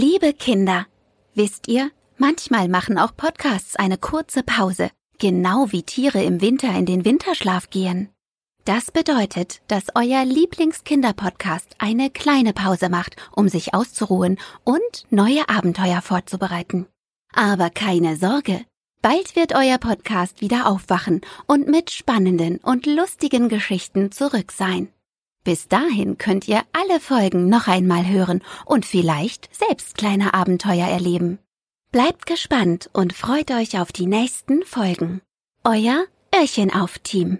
Liebe Kinder, wisst ihr, manchmal machen auch Podcasts eine kurze Pause, genau wie Tiere im Winter in den Winterschlaf gehen. Das bedeutet, dass euer Lieblingskinderpodcast eine kleine Pause macht, um sich auszuruhen und neue Abenteuer vorzubereiten. Aber keine Sorge, bald wird euer Podcast wieder aufwachen und mit spannenden und lustigen Geschichten zurück sein. Bis dahin könnt ihr alle Folgen noch einmal hören und vielleicht selbst kleine Abenteuer erleben. Bleibt gespannt und freut euch auf die nächsten Folgen. Euer Öhrchen auf Team.